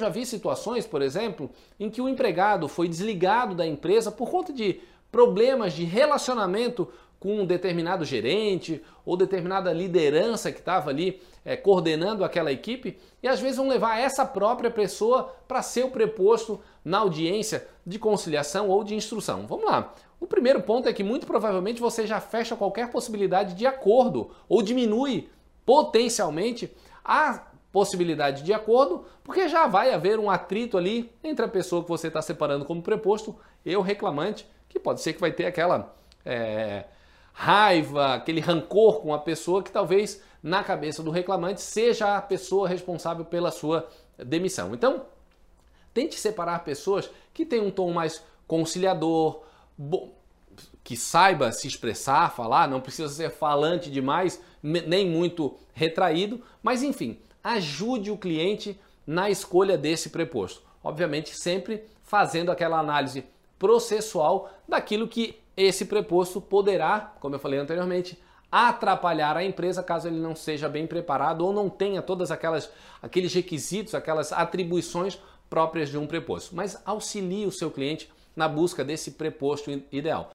já vi situações, por exemplo, em que o empregado foi desligado da empresa por conta de problemas de relacionamento com um determinado gerente ou determinada liderança que estava ali é, coordenando aquela equipe e às vezes vão levar essa própria pessoa para ser o preposto na audiência de conciliação ou de instrução. Vamos lá. O primeiro ponto é que muito provavelmente você já fecha qualquer possibilidade de acordo ou diminui potencialmente a possibilidade de acordo, porque já vai haver um atrito ali entre a pessoa que você está separando como preposto e o reclamante, que pode ser que vai ter aquela é, raiva, aquele rancor com a pessoa que talvez na cabeça do reclamante seja a pessoa responsável pela sua demissão. Então, tente separar pessoas que têm um tom mais conciliador, que saiba se expressar, falar, não precisa ser falante demais, nem muito retraído, mas enfim, ajude o cliente na escolha desse preposto. Obviamente, sempre fazendo aquela análise processual daquilo que esse preposto poderá, como eu falei anteriormente, atrapalhar a empresa caso ele não seja bem preparado ou não tenha todas aquelas aqueles requisitos, aquelas atribuições próprias de um preposto. Mas auxilie o seu cliente na busca desse preposto ideal.